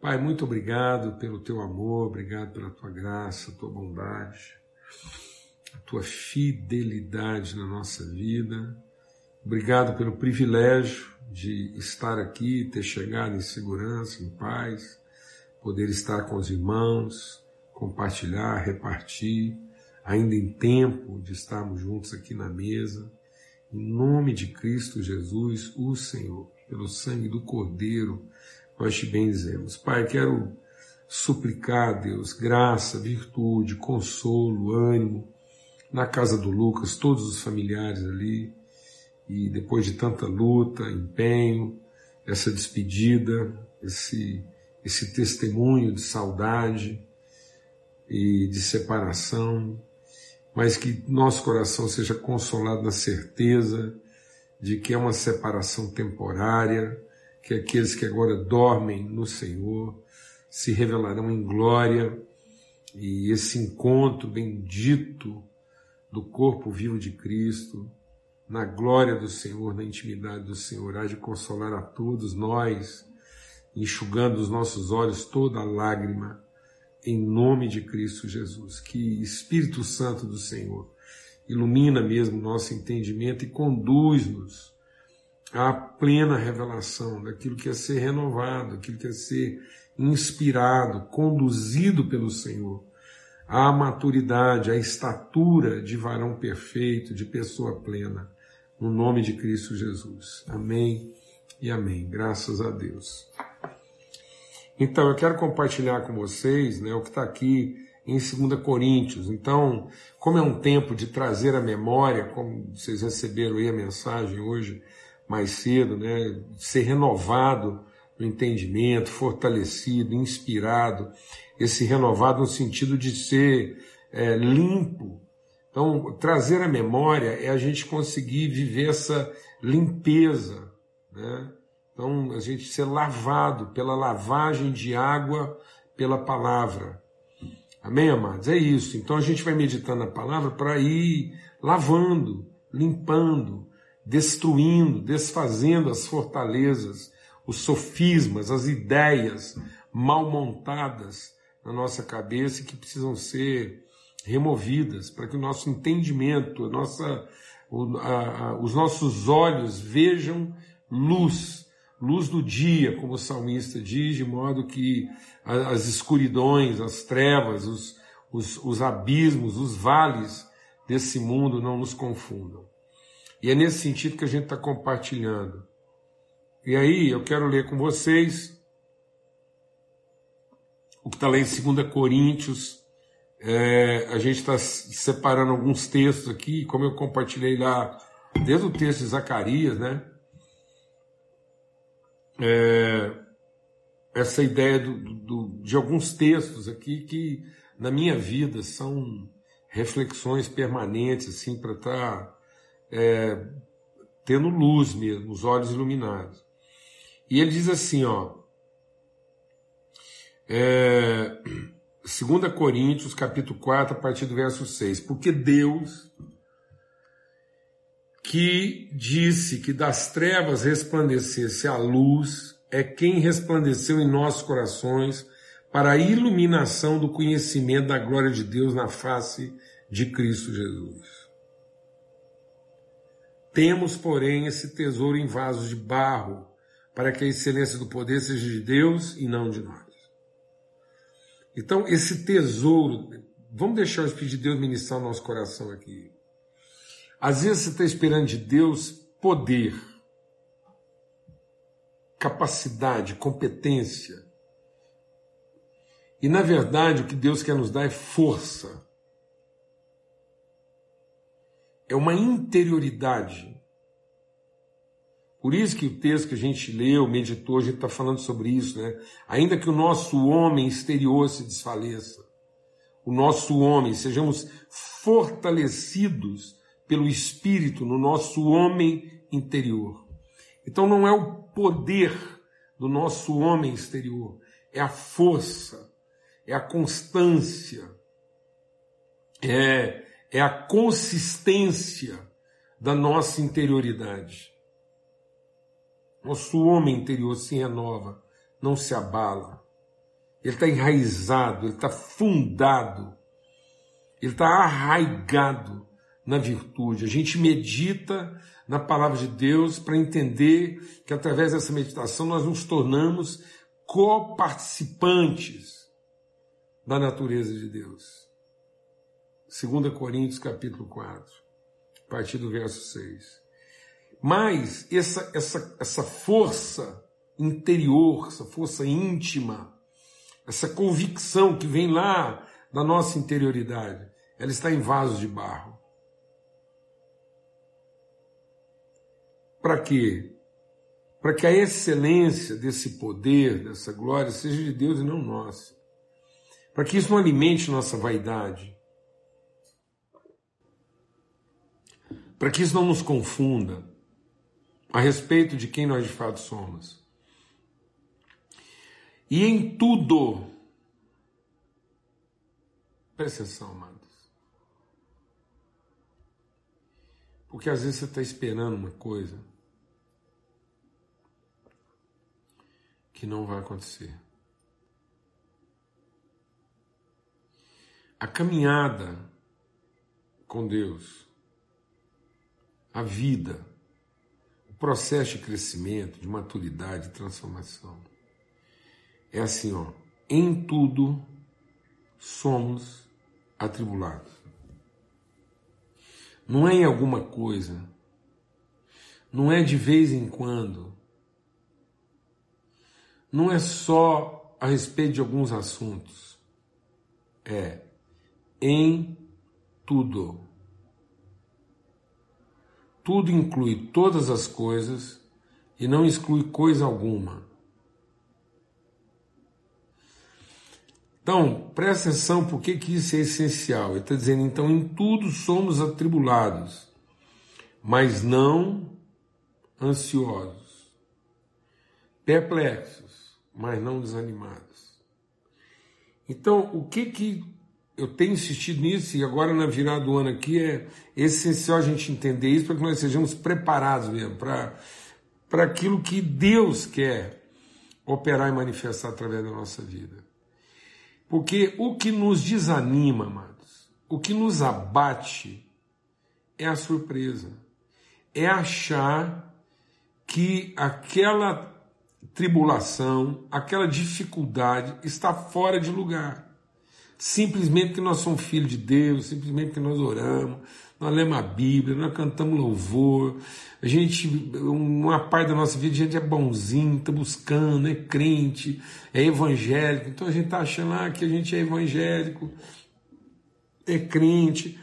Pai, muito obrigado pelo teu amor, obrigado pela tua graça, tua bondade, a tua fidelidade na nossa vida. Obrigado pelo privilégio de estar aqui, ter chegado em segurança, em paz, poder estar com os irmãos, compartilhar, repartir, ainda em tempo de estarmos juntos aqui na mesa. Em nome de Cristo Jesus, o Senhor, pelo sangue do Cordeiro, nós te benzemos. Pai, quero suplicar, Deus, graça, virtude, consolo, ânimo, na casa do Lucas, todos os familiares ali, e depois de tanta luta, empenho, essa despedida, esse, esse testemunho de saudade e de separação, mas que nosso coração seja consolado na certeza de que é uma separação temporária, que aqueles que agora dormem no Senhor se revelarão em glória e esse encontro bendito do corpo vivo de Cristo, na glória do Senhor, na intimidade do Senhor, há de consolar a todos nós, enxugando os nossos olhos toda lágrima, em nome de Cristo Jesus. Que Espírito Santo do Senhor ilumina mesmo nosso entendimento e conduz-nos a plena revelação daquilo que é ser renovado, aquilo que é ser inspirado, conduzido pelo Senhor, à maturidade, à estatura de varão perfeito, de pessoa plena, no nome de Cristo Jesus. Amém e amém. Graças a Deus. Então, eu quero compartilhar com vocês né, o que está aqui em 2 Coríntios. Então, como é um tempo de trazer a memória, como vocês receberam aí a mensagem hoje, mais cedo, né? ser renovado no entendimento, fortalecido, inspirado, esse renovado no sentido de ser é, limpo. Então, trazer a memória é a gente conseguir viver essa limpeza, né? Então, a gente ser lavado pela lavagem de água pela palavra. Amém, amados? É isso. Então, a gente vai meditando a palavra para ir lavando, limpando, destruindo, desfazendo as fortalezas, os sofismas, as ideias mal montadas na nossa cabeça que precisam ser removidas para que o nosso entendimento, a nossa, o, a, a, os nossos olhos vejam luz, luz do dia, como o salmista diz, de modo que as escuridões, as trevas, os, os, os abismos, os vales desse mundo não nos confundam. E é nesse sentido que a gente está compartilhando. E aí eu quero ler com vocês o que está lá em 2 Coríntios. É, a gente está separando alguns textos aqui, como eu compartilhei lá, desde o texto de Zacarias, né? É, essa ideia do, do, de alguns textos aqui que na minha vida são reflexões permanentes, assim, para estar. Tá é, tendo luz mesmo, os olhos iluminados. E ele diz assim, ó, é, 2 Coríntios, capítulo 4, a partir do verso 6, porque Deus, que disse que das trevas resplandecesse a luz, é quem resplandeceu em nossos corações para a iluminação do conhecimento da glória de Deus na face de Cristo Jesus. Temos, porém, esse tesouro em vasos de barro, para que a excelência do poder seja de Deus e não de nós. Então, esse tesouro, vamos deixar o Espírito de Deus ministrar o nosso coração aqui. Às vezes você está esperando de Deus poder, capacidade, competência. E na verdade o que Deus quer nos dar é força é uma interioridade. Por isso que o texto que a gente leu, meditou, a gente está falando sobre isso, né? Ainda que o nosso homem exterior se desfaleça, o nosso homem, sejamos fortalecidos pelo Espírito no nosso homem interior. Então não é o poder do nosso homem exterior, é a força, é a constância, é é a consistência da nossa interioridade. Nosso homem interior se renova, não se abala. ele está enraizado, ele está fundado, ele está arraigado na virtude. A gente medita na palavra de Deus para entender que através dessa meditação nós nos tornamos coparticipantes da natureza de Deus. 2 Coríntios capítulo 4, a partir do verso 6. Mas essa, essa, essa força interior, essa força íntima, essa convicção que vem lá da nossa interioridade, ela está em vasos de barro. Para quê? Para que a excelência desse poder, dessa glória, seja de Deus e não nossa. Para que isso não alimente nossa vaidade. Para que isso não nos confunda a respeito de quem nós de fato somos. E em tudo, presta atenção, amados. Porque às vezes você está esperando uma coisa que não vai acontecer. A caminhada com Deus, a vida, o processo de crescimento, de maturidade, de transformação, é assim, ó, em tudo somos atribulados. Não é em alguma coisa, não é de vez em quando, não é só a respeito de alguns assuntos, é em tudo. Tudo inclui todas as coisas e não exclui coisa alguma. Então, presta atenção por que, que isso é essencial. Ele está dizendo, então, em tudo somos atribulados, mas não ansiosos, perplexos mas não desanimados. Então, o que que eu tenho insistido nisso e agora na virada do ano aqui é essencial a gente entender isso para que nós sejamos preparados mesmo para aquilo que Deus quer operar e manifestar através da nossa vida. Porque o que nos desanima, amados, o que nos abate é a surpresa. É achar que aquela tribulação, aquela dificuldade está fora de lugar. Simplesmente que nós somos filhos de Deus, simplesmente que nós oramos, nós lemos a Bíblia, nós cantamos louvor, a gente, uma parte da nossa vida, a gente é bonzinho, está buscando, é crente, é evangélico, então a gente está achando ah, que a gente é evangélico, é crente.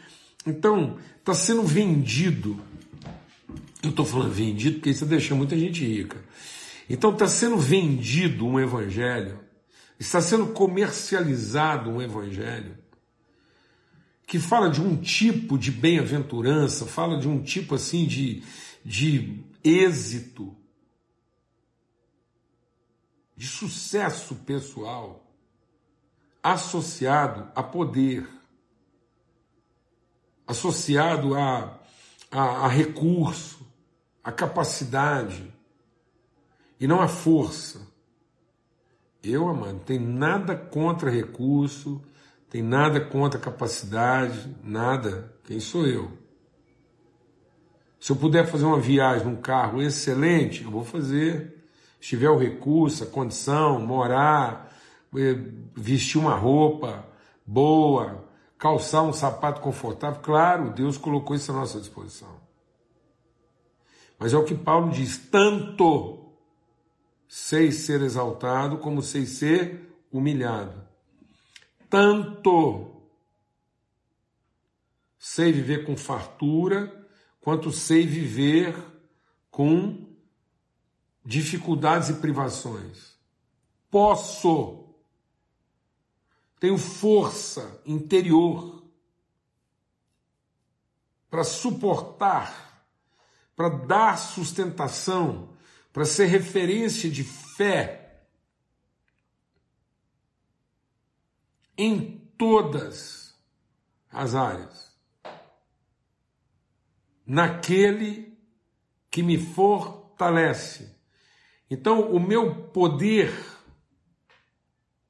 Então, está sendo vendido. Eu estou falando vendido porque isso deixa muita gente rica. Então está sendo vendido um evangelho, está sendo comercializado um evangelho que fala de um tipo de bem-aventurança, fala de um tipo assim de, de êxito, de sucesso pessoal associado a poder, associado a, a, a recurso, a capacidade e não a força. Eu, amado, tem nada contra recurso, tem nada contra capacidade, nada. Quem sou eu? Se eu puder fazer uma viagem num carro excelente, eu vou fazer. Se tiver o recurso, a condição, morar, eh, vestir uma roupa boa, calçar um sapato confortável, claro, Deus colocou isso à nossa disposição. Mas é o que Paulo diz: tanto sei ser exaltado como sei ser humilhado. Tanto sei viver com fartura, quanto sei viver com dificuldades e privações. Posso, tenho força interior para suportar, para dar sustentação para ser referência de fé em todas as áreas, naquele que me fortalece. Então, o meu poder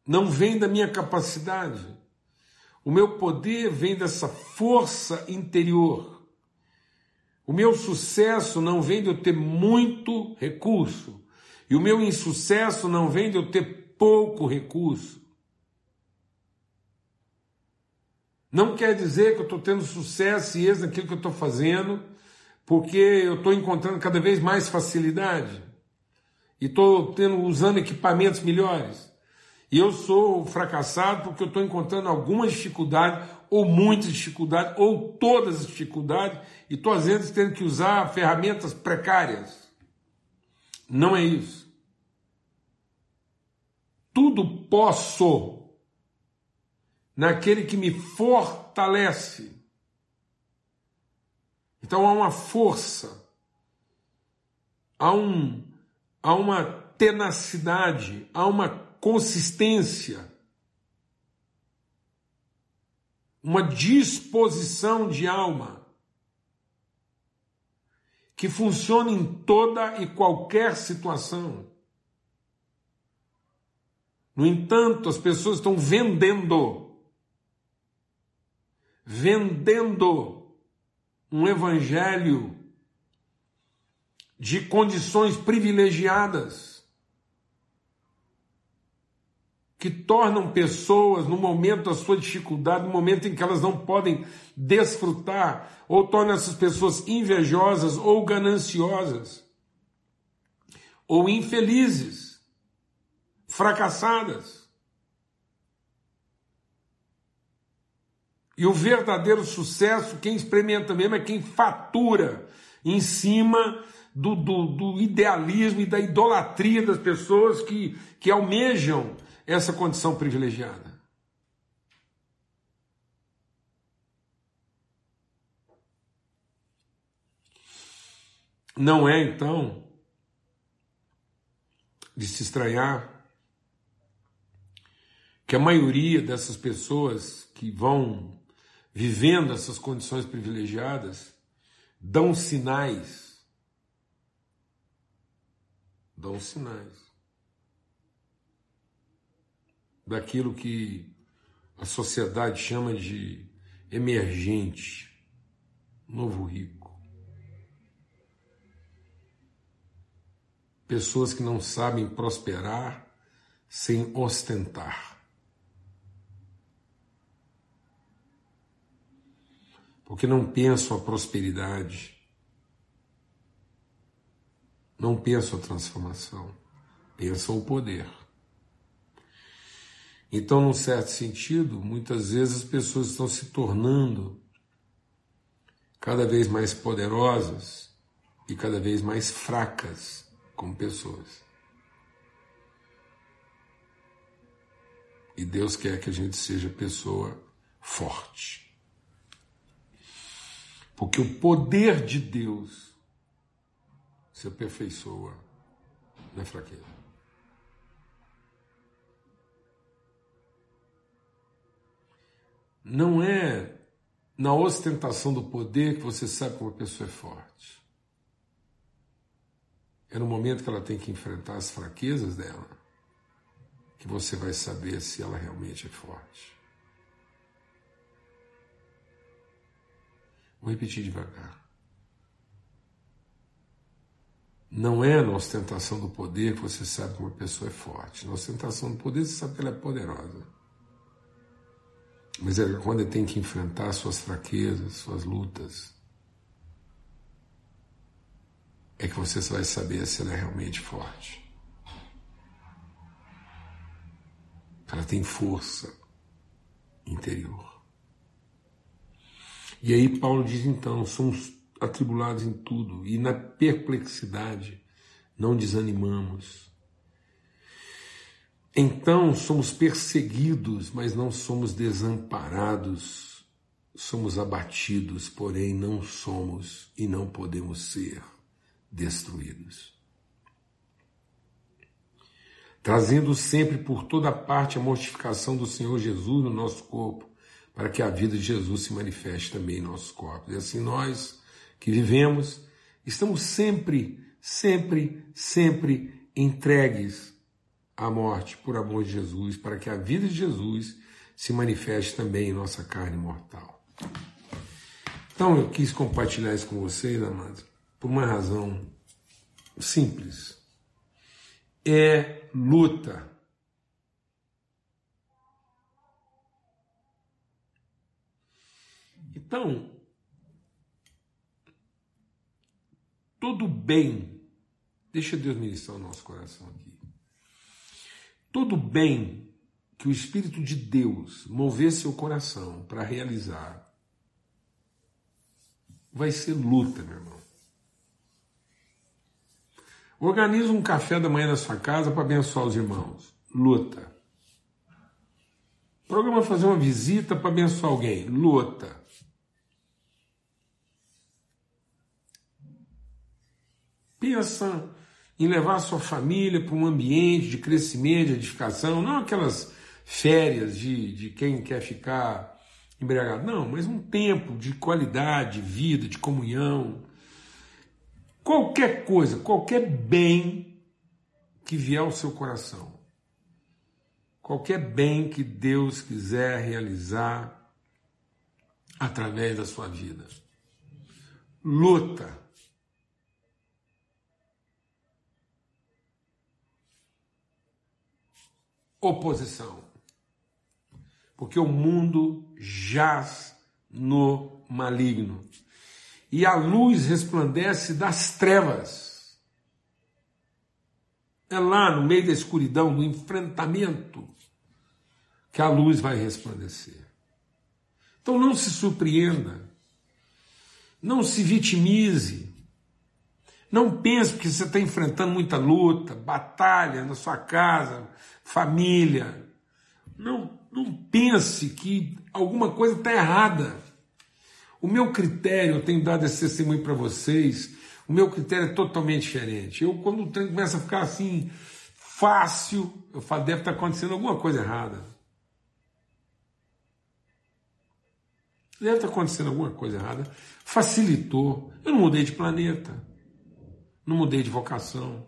não vem da minha capacidade. O meu poder vem dessa força interior. O meu sucesso não vem de eu ter muito recurso. E o meu insucesso não vem de eu ter pouco recurso. Não quer dizer que eu estou tendo sucesso e êxito naquilo que eu estou fazendo, porque eu estou encontrando cada vez mais facilidade e estou usando equipamentos melhores. E eu sou fracassado porque eu estou encontrando alguma dificuldade, ou muitas dificuldades, ou todas as dificuldades, e estou às vezes tendo que usar ferramentas precárias. Não é isso. Tudo posso naquele que me fortalece. Então há uma força, há, um, há uma tenacidade, há uma consistência, uma disposição de alma que funciona em toda e qualquer situação. No entanto, as pessoas estão vendendo, vendendo um evangelho de condições privilegiadas que tornam pessoas, no momento da sua dificuldade, no momento em que elas não podem desfrutar, ou tornam essas pessoas invejosas ou gananciosas, ou infelizes, fracassadas. E o verdadeiro sucesso, quem experimenta mesmo é quem fatura em cima do, do, do idealismo e da idolatria das pessoas que, que almejam essa condição privilegiada. Não é então de se estranhar que a maioria dessas pessoas que vão vivendo essas condições privilegiadas dão sinais. Dão sinais daquilo que a sociedade chama de emergente, novo rico. Pessoas que não sabem prosperar sem ostentar. Porque não pensam a prosperidade, não pensam a transformação, pensam o poder. Então, num certo sentido, muitas vezes as pessoas estão se tornando cada vez mais poderosas e cada vez mais fracas como pessoas. E Deus quer que a gente seja pessoa forte. Porque o poder de Deus se aperfeiçoa na fraqueza. Não é na ostentação do poder que você sabe que uma pessoa é forte. É no momento que ela tem que enfrentar as fraquezas dela que você vai saber se ela realmente é forte. Vou repetir devagar. Não é na ostentação do poder que você sabe que uma pessoa é forte. Na ostentação do poder você sabe que ela é poderosa. Mas é quando ele tem que enfrentar suas fraquezas, suas lutas, é que você vai saber se ela é realmente forte. Ela tem força interior. E aí Paulo diz então, somos atribulados em tudo e na perplexidade não desanimamos. Então somos perseguidos, mas não somos desamparados, somos abatidos, porém não somos e não podemos ser destruídos. Trazendo sempre por toda parte a mortificação do Senhor Jesus no nosso corpo, para que a vida de Jesus se manifeste também em nossos corpos. E assim nós que vivemos, estamos sempre, sempre, sempre entregues à morte por amor de Jesus, para que a vida de Jesus se manifeste também em nossa carne mortal. Então eu quis compartilhar isso com vocês, amados, por uma razão simples. É luta. Então, todo bem, deixa Deus ministrar o nosso coração aqui. Todo bem que o Espírito de Deus mover seu coração para realizar, vai ser luta, meu irmão. Organiza um café da manhã na sua casa para abençoar os irmãos. Luta. Programa fazer uma visita para abençoar alguém. Luta. Pensa em levar sua família para um ambiente de crescimento, de edificação, não aquelas férias de, de quem quer ficar embriagado, não, mas um tempo de qualidade, de vida, de comunhão. Qualquer coisa, qualquer bem que vier ao seu coração, qualquer bem que Deus quiser realizar através da sua vida. Luta oposição. Porque o mundo jaz no maligno. E a luz resplandece das trevas. É lá no meio da escuridão, no enfrentamento, que a luz vai resplandecer. Então não se surpreenda, não se vitimize, não pense que você está enfrentando muita luta, batalha na sua casa, família. Não, não pense que alguma coisa está errada. O meu critério, eu tenho dado esse testemunho para vocês, o meu critério é totalmente diferente. Eu, quando o trem começa a ficar assim, fácil, eu falo, deve estar tá acontecendo alguma coisa errada. Deve estar tá acontecendo alguma coisa errada. Facilitou. Eu não mudei de planeta. Não mudei de vocação.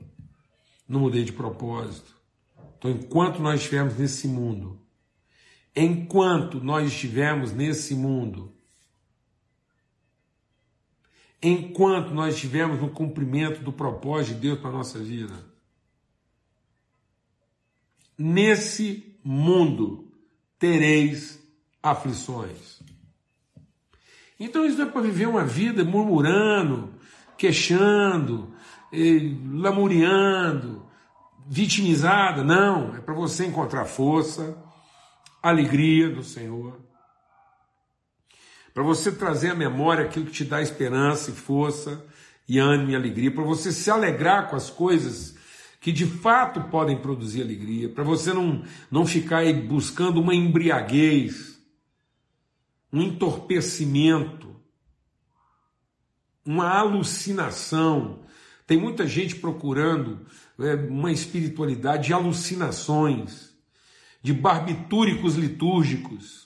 Não mudei de propósito. Então, enquanto nós estivermos nesse mundo, enquanto nós estivermos nesse mundo, enquanto nós estivermos no cumprimento do propósito de Deus para a nossa vida, nesse mundo tereis aflições. Então isso não é para viver uma vida murmurando, queixando, lamuriando, vitimizada, não, é para você encontrar força, alegria do Senhor, para você trazer à memória aquilo que te dá esperança e força e ânimo e alegria, para você se alegrar com as coisas que de fato podem produzir alegria, para você não, não ficar aí buscando uma embriaguez, um entorpecimento, uma alucinação. Tem muita gente procurando é, uma espiritualidade de alucinações, de barbitúricos litúrgicos.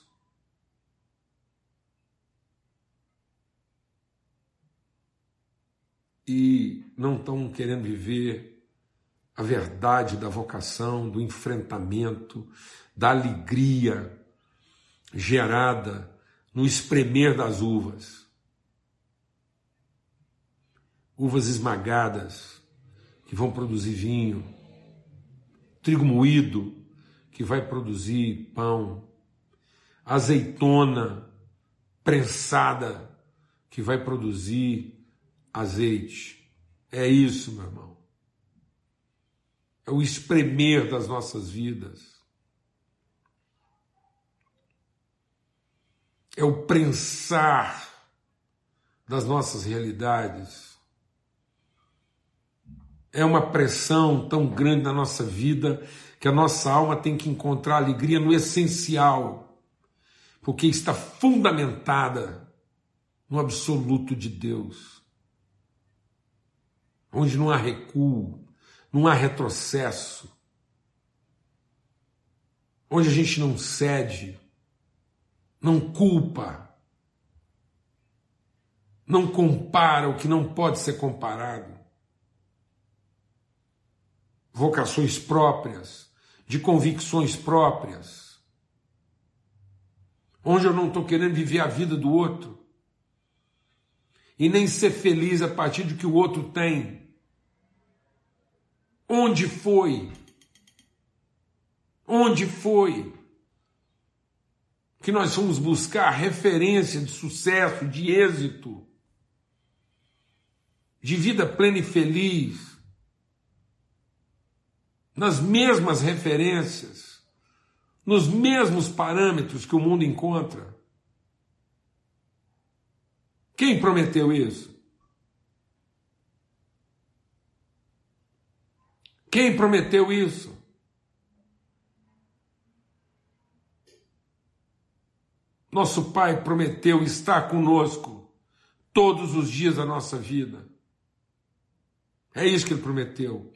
E não estão querendo viver a verdade da vocação, do enfrentamento, da alegria gerada no espremer das uvas. Uvas esmagadas, que vão produzir vinho, trigo moído, que vai produzir pão, azeitona prensada, que vai produzir azeite. É isso, meu irmão. É o espremer das nossas vidas. É o prensar das nossas realidades é uma pressão tão grande na nossa vida que a nossa alma tem que encontrar alegria no essencial, porque está fundamentada no absoluto de Deus, onde não há recuo, não há retrocesso, onde a gente não cede, não culpa, não compara o que não pode ser comparado vocações próprias, de convicções próprias, onde eu não estou querendo viver a vida do outro e nem ser feliz a partir do que o outro tem. Onde foi? Onde foi que nós fomos buscar referência de sucesso, de êxito, de vida plena e feliz, nas mesmas referências, nos mesmos parâmetros que o mundo encontra? Quem prometeu isso? Quem prometeu isso? Nosso Pai prometeu estar conosco todos os dias da nossa vida. É isso que ele prometeu.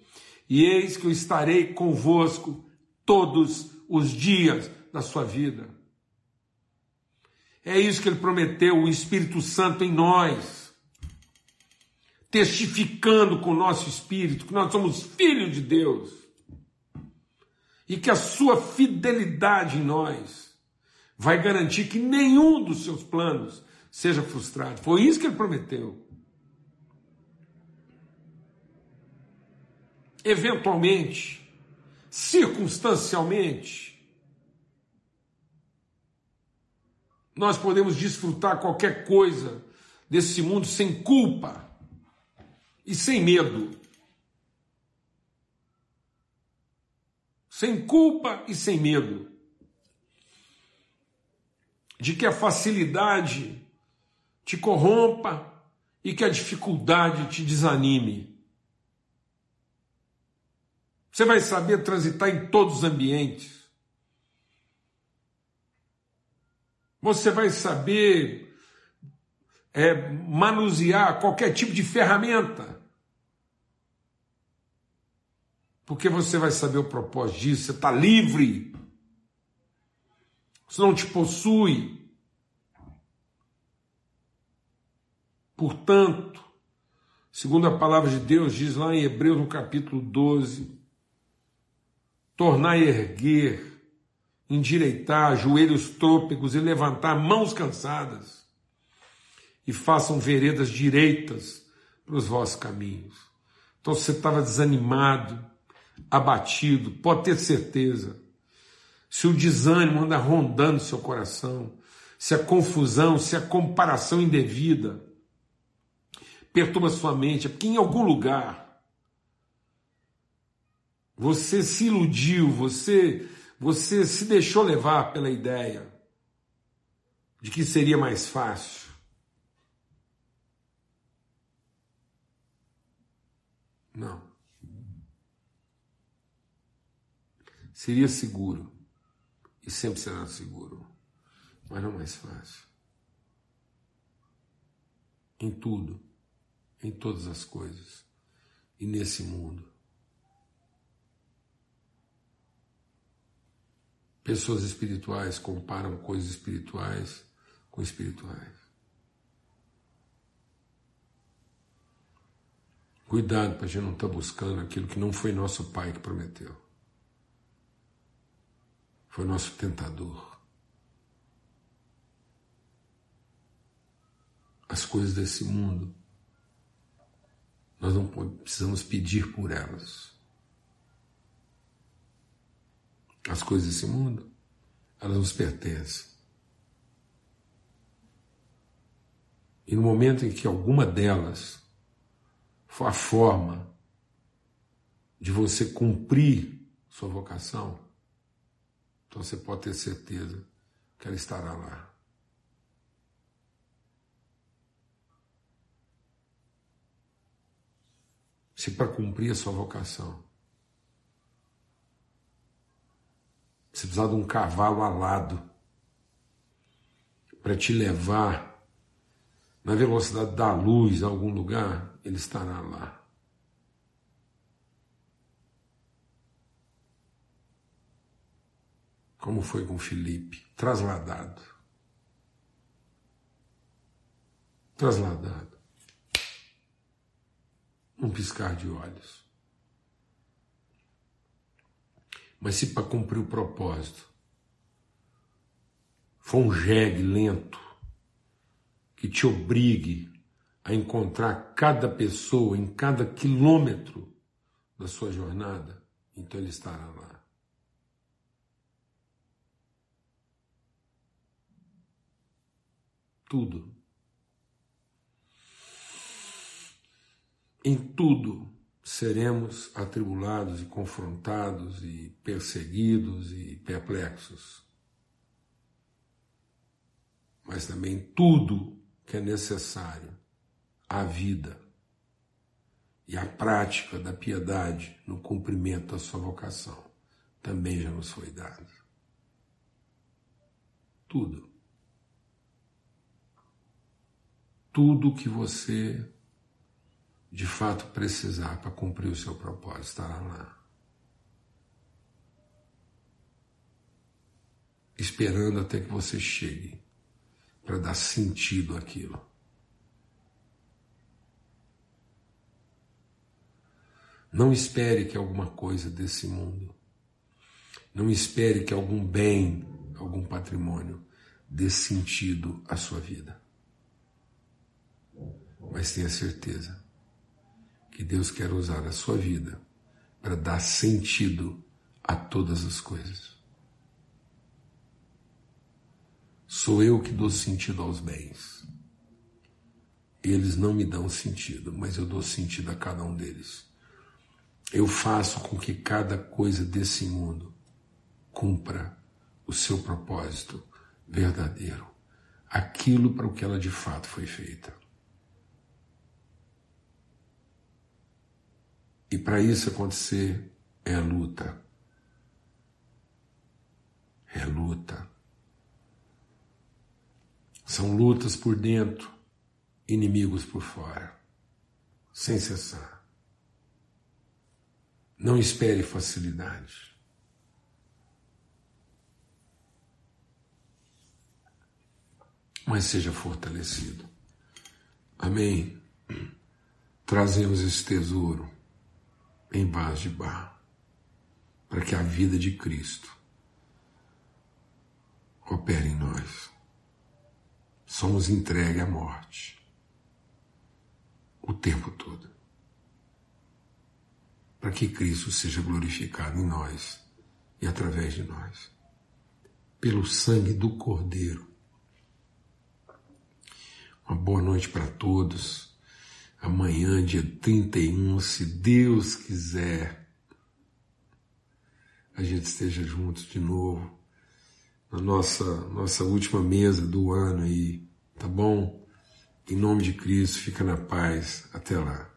E eis que eu estarei convosco todos os dias da sua vida. É isso que ele prometeu, o Espírito Santo em nós, testificando com o nosso espírito que nós somos filhos de Deus e que a sua fidelidade em nós vai garantir que nenhum dos seus planos seja frustrado. Foi isso que ele prometeu. Eventualmente, circunstancialmente, nós podemos desfrutar qualquer coisa desse mundo sem culpa e sem medo. Sem culpa e sem medo de que a facilidade te corrompa e que a dificuldade te desanime. Você vai saber transitar em todos os ambientes. Você vai saber é, manusear qualquer tipo de ferramenta. Porque você vai saber o propósito disso, você está livre isso não te possui. Portanto, segundo a palavra de Deus, diz lá em Hebreus no capítulo 12, tornar a erguer, endireitar joelhos trôpegos e levantar mãos cansadas, e façam veredas direitas para os vossos caminhos. Então, se você estava desanimado, abatido, pode ter certeza, se o desânimo anda rondando seu coração, se a confusão, se a comparação indevida perturba sua mente, é porque em algum lugar você se iludiu, você você se deixou levar pela ideia de que seria mais fácil. Não. Seria seguro e sempre será seguro, mas não mais fácil. Em tudo, em todas as coisas e nesse mundo. Pessoas espirituais comparam coisas espirituais com espirituais. Cuidado para a gente não estar tá buscando aquilo que não foi nosso pai que prometeu foi nosso tentador. As coisas desse mundo, nós não precisamos pedir por elas. As coisas desse mundo, elas nos pertencem. E no momento em que alguma delas for a forma de você cumprir sua vocação, então você pode ter certeza que ela estará lá. Se para cumprir a sua vocação, você precisar de um cavalo alado para te levar na velocidade da luz a algum lugar, ele estará lá. como foi com Felipe, trasladado. Trasladado. Um piscar de olhos. Mas se para cumprir o propósito for um jegue lento que te obrigue a encontrar cada pessoa em cada quilômetro da sua jornada, então ele estará lá. Tudo. Em tudo seremos atribulados e confrontados e perseguidos e perplexos. Mas também tudo que é necessário à vida e à prática da piedade no cumprimento da sua vocação também já nos foi dado. Tudo. Tudo que você de fato precisar para cumprir o seu propósito estará lá. Esperando até que você chegue para dar sentido àquilo. Não espere que alguma coisa desse mundo, não espere que algum bem, algum patrimônio dê sentido à sua vida. Mas tenha certeza que Deus quer usar a sua vida para dar sentido a todas as coisas. Sou eu que dou sentido aos bens. Eles não me dão sentido, mas eu dou sentido a cada um deles. Eu faço com que cada coisa desse mundo cumpra o seu propósito verdadeiro, aquilo para o que ela de fato foi feita. E para isso acontecer é luta. É luta. São lutas por dentro, inimigos por fora, sem cessar. Não espere facilidade. Mas seja fortalecido. Amém. Trazemos esse tesouro em vaso de barro, para que a vida de Cristo opere em nós. Somos entregue à morte o tempo todo, para que Cristo seja glorificado em nós e através de nós, pelo sangue do Cordeiro. Uma boa noite para todos amanhã, dia 31, se Deus quiser, a gente esteja juntos de novo na nossa, nossa última mesa do ano aí, tá bom? Em nome de Cristo, fica na paz. Até lá.